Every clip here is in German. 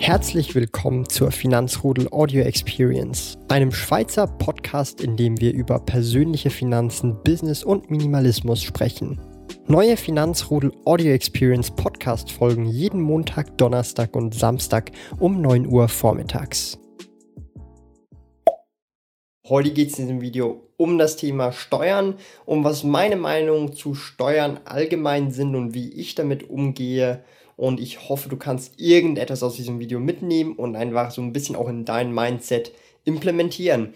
Herzlich willkommen zur Finanzrudel Audio Experience, einem Schweizer Podcast, in dem wir über persönliche Finanzen, Business und Minimalismus sprechen. Neue Finanzrudel Audio Experience Podcast folgen jeden Montag, Donnerstag und Samstag um 9 Uhr vormittags. Heute geht es in diesem Video um das Thema Steuern, um was meine Meinung zu Steuern allgemein sind und wie ich damit umgehe. Und ich hoffe, du kannst irgendetwas aus diesem Video mitnehmen und einfach so ein bisschen auch in dein Mindset implementieren.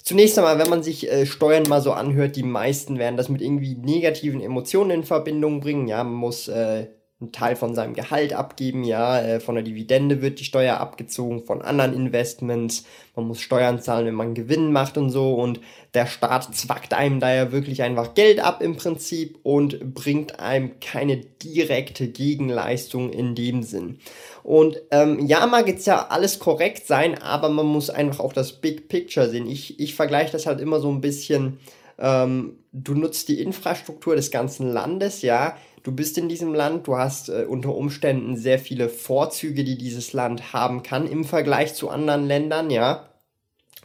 Zunächst einmal, wenn man sich äh, Steuern mal so anhört, die meisten werden das mit irgendwie negativen Emotionen in Verbindung bringen. Ja, man muss äh, einen Teil von seinem Gehalt abgeben, ja, äh, von der Dividende wird die Steuer abgezogen, von anderen Investments, man muss Steuern zahlen, wenn man Gewinn macht und so und der Staat zwackt einem da ja wirklich einfach Geld ab im Prinzip und bringt einem keine direkte Gegenleistung in dem Sinn. Und ähm, ja, mag jetzt ja alles korrekt sein, aber man muss einfach auch das Big Picture sehen. Ich, ich vergleiche das halt immer so ein bisschen, ähm, du nutzt die Infrastruktur des ganzen Landes, ja, du bist in diesem Land, du hast äh, unter Umständen sehr viele Vorzüge, die dieses Land haben kann im Vergleich zu anderen Ländern, ja.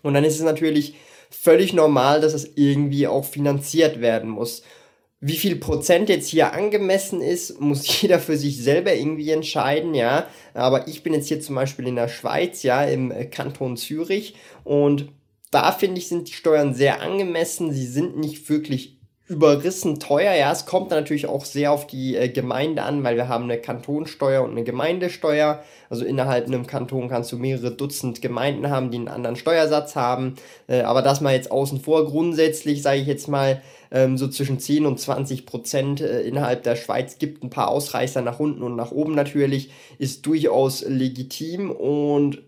Und dann ist es natürlich völlig normal, dass es irgendwie auch finanziert werden muss. Wie viel Prozent jetzt hier angemessen ist, muss jeder für sich selber irgendwie entscheiden, ja. Aber ich bin jetzt hier zum Beispiel in der Schweiz, ja, im äh, Kanton Zürich und da finde ich, sind die Steuern sehr angemessen. Sie sind nicht wirklich überrissen teuer. Ja, es kommt natürlich auch sehr auf die äh, Gemeinde an, weil wir haben eine Kantonsteuer und eine Gemeindesteuer. Also innerhalb einem Kanton kannst du mehrere Dutzend Gemeinden haben, die einen anderen Steuersatz haben. Äh, aber das mal jetzt außen vor. Grundsätzlich sage ich jetzt mal ähm, so zwischen 10 und 20 Prozent äh, innerhalb der Schweiz gibt ein paar Ausreißer nach unten und nach oben natürlich, ist durchaus legitim und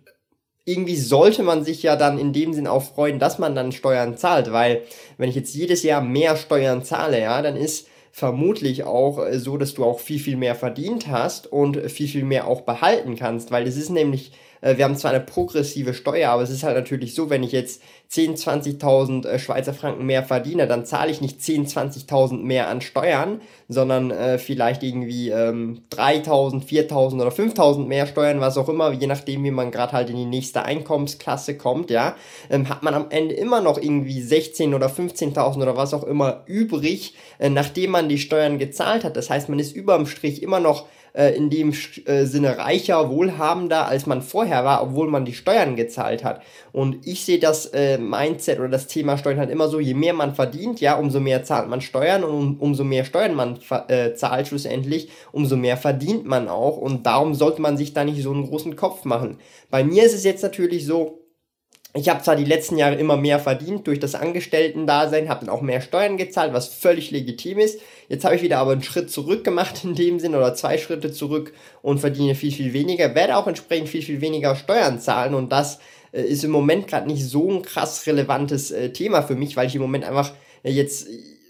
irgendwie sollte man sich ja dann in dem Sinn auch freuen, dass man dann Steuern zahlt, weil wenn ich jetzt jedes Jahr mehr Steuern zahle, ja, dann ist vermutlich auch äh, so, dass du auch viel, viel mehr verdient hast und viel, viel mehr auch behalten kannst, weil es ist nämlich wir haben zwar eine progressive Steuer, aber es ist halt natürlich so, wenn ich jetzt 10, 20.000 äh, Schweizer Franken mehr verdiene, dann zahle ich nicht 10, 20.000 mehr an Steuern, sondern äh, vielleicht irgendwie ähm, 3.000, 4.000 oder 5.000 mehr Steuern, was auch immer, je nachdem, wie man gerade halt in die nächste Einkommensklasse kommt, ja, ähm, hat man am Ende immer noch irgendwie 16 oder 15.000 oder was auch immer übrig, äh, nachdem man die Steuern gezahlt hat. Das heißt, man ist überm Strich immer noch äh, in dem äh, Sinne reicher, wohlhabender, als man vorher war, obwohl man die Steuern gezahlt hat. Und ich sehe das äh, Mindset oder das Thema Steuern halt immer so, je mehr man verdient, ja, umso mehr zahlt man Steuern und um, umso mehr Steuern man äh, zahlt schlussendlich, umso mehr verdient man auch. Und darum sollte man sich da nicht so einen großen Kopf machen. Bei mir ist es jetzt natürlich so, ich habe zwar die letzten Jahre immer mehr verdient durch das Angestellten-Dasein, habe dann auch mehr Steuern gezahlt, was völlig legitim ist. Jetzt habe ich wieder aber einen Schritt zurück gemacht in dem Sinn oder zwei Schritte zurück und verdiene viel, viel weniger, werde auch entsprechend viel, viel weniger Steuern zahlen und das äh, ist im Moment gerade nicht so ein krass relevantes äh, Thema für mich, weil ich im Moment einfach äh, jetzt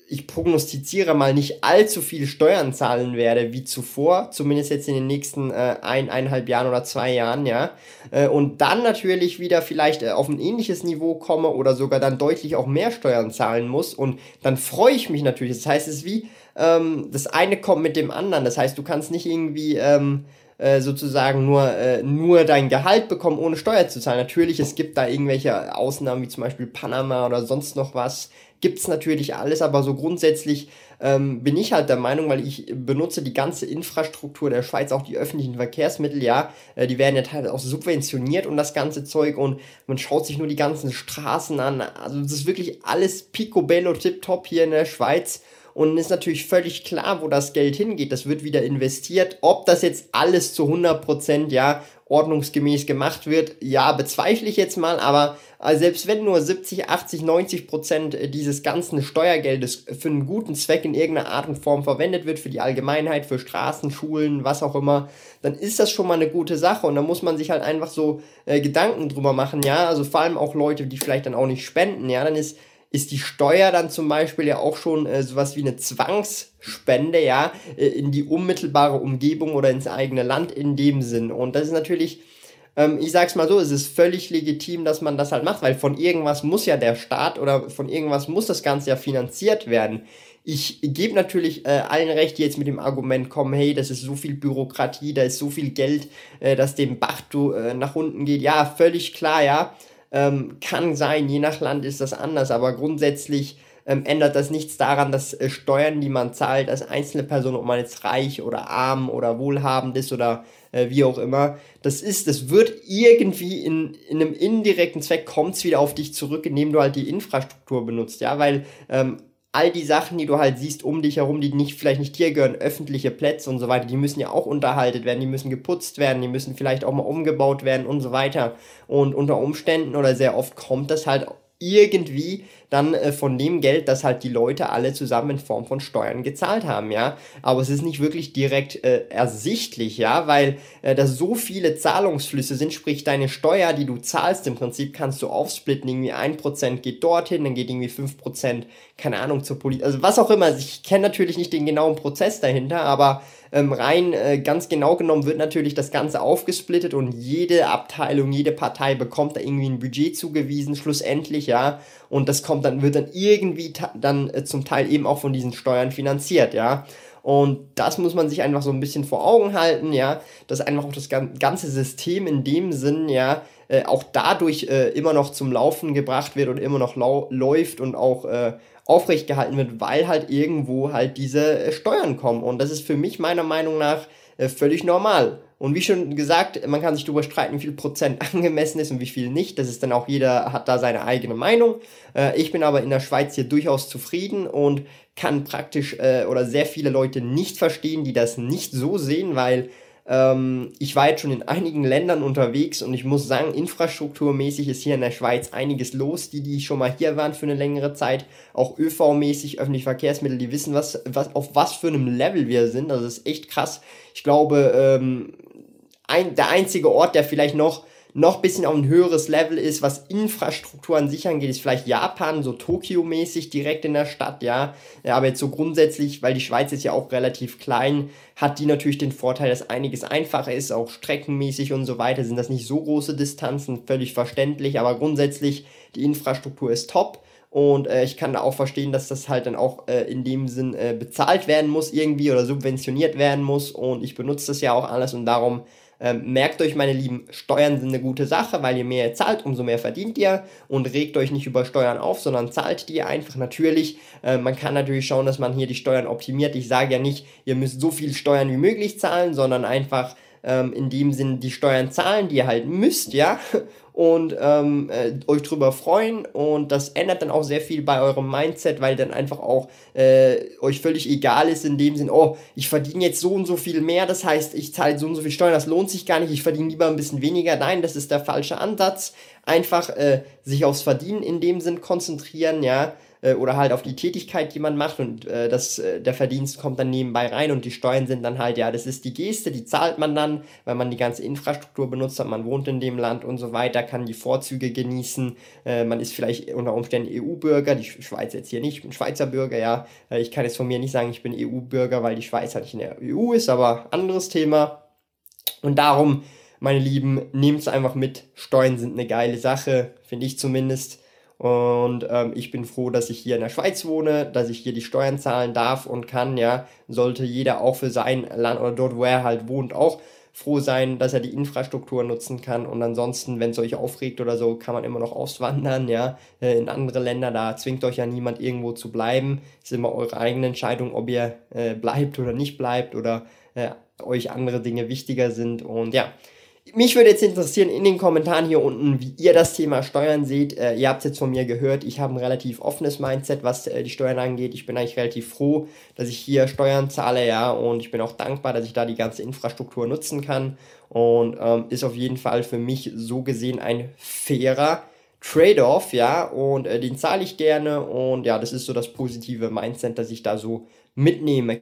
ich prognostiziere mal nicht allzu viel Steuern zahlen werde wie zuvor, zumindest jetzt in den nächsten äh, ein, eineinhalb Jahren oder zwei Jahren, ja. Äh, und dann natürlich wieder vielleicht äh, auf ein ähnliches Niveau komme oder sogar dann deutlich auch mehr Steuern zahlen muss. Und dann freue ich mich natürlich. Das heißt, es ist wie, ähm, das eine kommt mit dem anderen. Das heißt, du kannst nicht irgendwie ähm, äh, sozusagen nur, äh, nur dein Gehalt bekommen, ohne Steuer zu zahlen. Natürlich, es gibt da irgendwelche Ausnahmen, wie zum Beispiel Panama oder sonst noch was, gibt es natürlich alles, aber so grundsätzlich ähm, bin ich halt der Meinung, weil ich benutze die ganze Infrastruktur der Schweiz, auch die öffentlichen Verkehrsmittel, ja, äh, die werden ja teilweise auch subventioniert und das ganze Zeug und man schaut sich nur die ganzen Straßen an. Also das ist wirklich alles picobello tipptopp hier in der Schweiz und ist natürlich völlig klar, wo das Geld hingeht. Das wird wieder investiert. Ob das jetzt alles zu 100% ja ordnungsgemäß gemacht wird, ja, bezweifle ich jetzt mal, aber also selbst wenn nur 70, 80, 90 Prozent dieses ganzen Steuergeldes für einen guten Zweck in irgendeiner Art und Form verwendet wird, für die Allgemeinheit, für Straßen, Schulen, was auch immer, dann ist das schon mal eine gute Sache und da muss man sich halt einfach so äh, Gedanken drüber machen, ja, also vor allem auch Leute, die vielleicht dann auch nicht spenden, ja, dann ist ist die Steuer dann zum Beispiel ja auch schon äh, sowas wie eine Zwangsspende, ja, äh, in die unmittelbare Umgebung oder ins eigene Land in dem Sinn. Und das ist natürlich, ähm, ich sag's mal so, es ist völlig legitim, dass man das halt macht, weil von irgendwas muss ja der Staat oder von irgendwas muss das Ganze ja finanziert werden. Ich gebe natürlich äh, allen recht, die jetzt mit dem Argument kommen, hey, das ist so viel Bürokratie, da ist so viel Geld, äh, dass dem Bach du, äh, nach unten geht. Ja, völlig klar, ja. Ähm, kann sein, je nach Land ist das anders, aber grundsätzlich ähm, ändert das nichts daran, dass äh, Steuern, die man zahlt als einzelne Person, ob man jetzt reich oder arm oder wohlhabend ist oder äh, wie auch immer, das ist, das wird irgendwie in, in einem indirekten Zweck kommt es wieder auf dich zurück, indem du halt die Infrastruktur benutzt, ja, weil ähm, all die Sachen, die du halt siehst um dich herum, die nicht, vielleicht nicht dir gehören, öffentliche Plätze und so weiter, die müssen ja auch unterhaltet werden, die müssen geputzt werden, die müssen vielleicht auch mal umgebaut werden und so weiter. Und unter Umständen oder sehr oft kommt das halt irgendwie dann äh, von dem Geld, das halt die Leute alle zusammen in Form von Steuern gezahlt haben, ja. Aber es ist nicht wirklich direkt äh, ersichtlich, ja, weil äh, da so viele Zahlungsflüsse sind, sprich deine Steuer, die du zahlst, im Prinzip kannst du aufsplitten, irgendwie ein Prozent geht dorthin, dann geht irgendwie fünf Prozent, keine Ahnung, zur Politik, also was auch immer. Ich kenne natürlich nicht den genauen Prozess dahinter, aber ähm, rein äh, ganz genau genommen wird natürlich das Ganze aufgesplittet und jede Abteilung, jede Partei bekommt da irgendwie ein Budget zugewiesen, schlussendlich, ja. Und das kommt dann, wird dann irgendwie dann äh, zum Teil eben auch von diesen Steuern finanziert, ja. Und das muss man sich einfach so ein bisschen vor Augen halten, ja, dass einfach auch das ganze System in dem Sinn, ja, äh, auch dadurch äh, immer noch zum Laufen gebracht wird und immer noch läuft und auch äh, aufrecht gehalten wird, weil halt irgendwo halt diese äh, Steuern kommen. Und das ist für mich meiner Meinung nach äh, völlig normal. Und wie schon gesagt, man kann sich darüber streiten, wie viel Prozent angemessen ist und wie viel nicht. Das ist dann auch jeder hat da seine eigene Meinung. Äh, ich bin aber in der Schweiz hier durchaus zufrieden und kann praktisch äh, oder sehr viele Leute nicht verstehen, die das nicht so sehen, weil ähm, ich war jetzt schon in einigen Ländern unterwegs und ich muss sagen, infrastrukturmäßig ist hier in der Schweiz einiges los. Die, die schon mal hier waren für eine längere Zeit, auch ÖV-mäßig, öffentliche Verkehrsmittel, die wissen, was, was, auf was für einem Level wir sind. Das ist echt krass. Ich glaube, ähm, ein, der einzige Ort, der vielleicht noch noch ein bisschen auf ein höheres Level ist, was Infrastruktur an sich angeht, ist vielleicht Japan, so Tokio-mäßig direkt in der Stadt, ja. Aber jetzt so grundsätzlich, weil die Schweiz ist ja auch relativ klein, hat die natürlich den Vorteil, dass einiges einfacher ist, auch streckenmäßig und so weiter, sind das nicht so große Distanzen, völlig verständlich, aber grundsätzlich die Infrastruktur ist top. Und äh, ich kann da auch verstehen, dass das halt dann auch äh, in dem Sinn äh, bezahlt werden muss irgendwie oder subventioniert werden muss. Und ich benutze das ja auch alles und darum ähm, merkt euch, meine Lieben, Steuern sind eine gute Sache, weil je mehr ihr zahlt, umso mehr verdient ihr und regt euch nicht über Steuern auf, sondern zahlt die einfach natürlich. Äh, man kann natürlich schauen, dass man hier die Steuern optimiert. Ich sage ja nicht, ihr müsst so viel Steuern wie möglich zahlen, sondern einfach ähm, in dem Sinn die Steuern zahlen, die ihr halt müsst, ja, und ähm, äh, euch drüber freuen und das ändert dann auch sehr viel bei eurem Mindset, weil dann einfach auch äh, euch völlig egal ist in dem Sinn, oh, ich verdiene jetzt so und so viel mehr, das heißt, ich zahle so und so viel Steuern, das lohnt sich gar nicht, ich verdiene lieber ein bisschen weniger. Nein, das ist der falsche Ansatz. Einfach äh, sich aufs Verdienen in dem Sinn konzentrieren, ja, oder halt auf die Tätigkeit, die man macht und äh, das, äh, der Verdienst kommt dann nebenbei rein und die Steuern sind dann halt, ja, das ist die Geste, die zahlt man dann, weil man die ganze Infrastruktur benutzt hat, man wohnt in dem Land und so weiter, kann die Vorzüge genießen, äh, man ist vielleicht unter Umständen EU-Bürger, die Schweiz jetzt hier nicht, ich bin Schweizer Bürger, ja, äh, ich kann jetzt von mir nicht sagen, ich bin EU-Bürger, weil die Schweiz halt nicht in der EU ist, aber anderes Thema. Und darum, meine Lieben, nehmt es einfach mit, Steuern sind eine geile Sache, finde ich zumindest, und ähm, ich bin froh, dass ich hier in der Schweiz wohne, dass ich hier die Steuern zahlen darf und kann, ja. Sollte jeder auch für sein Land oder dort, wo er halt wohnt, auch froh sein, dass er die Infrastruktur nutzen kann. Und ansonsten, wenn es euch aufregt oder so, kann man immer noch auswandern, ja, äh, in andere Länder. Da zwingt euch ja niemand irgendwo zu bleiben. Es ist immer eure eigene Entscheidung, ob ihr äh, bleibt oder nicht bleibt oder äh, euch andere Dinge wichtiger sind. Und ja, mich würde jetzt interessieren in den Kommentaren hier unten, wie ihr das Thema Steuern seht. Äh, ihr habt es jetzt von mir gehört, ich habe ein relativ offenes Mindset, was äh, die Steuern angeht. Ich bin eigentlich relativ froh, dass ich hier Steuern zahle, ja, und ich bin auch dankbar, dass ich da die ganze Infrastruktur nutzen kann. Und ähm, ist auf jeden Fall für mich so gesehen ein fairer Trade-off, ja, und äh, den zahle ich gerne. Und ja, das ist so das positive Mindset, das ich da so mitnehme.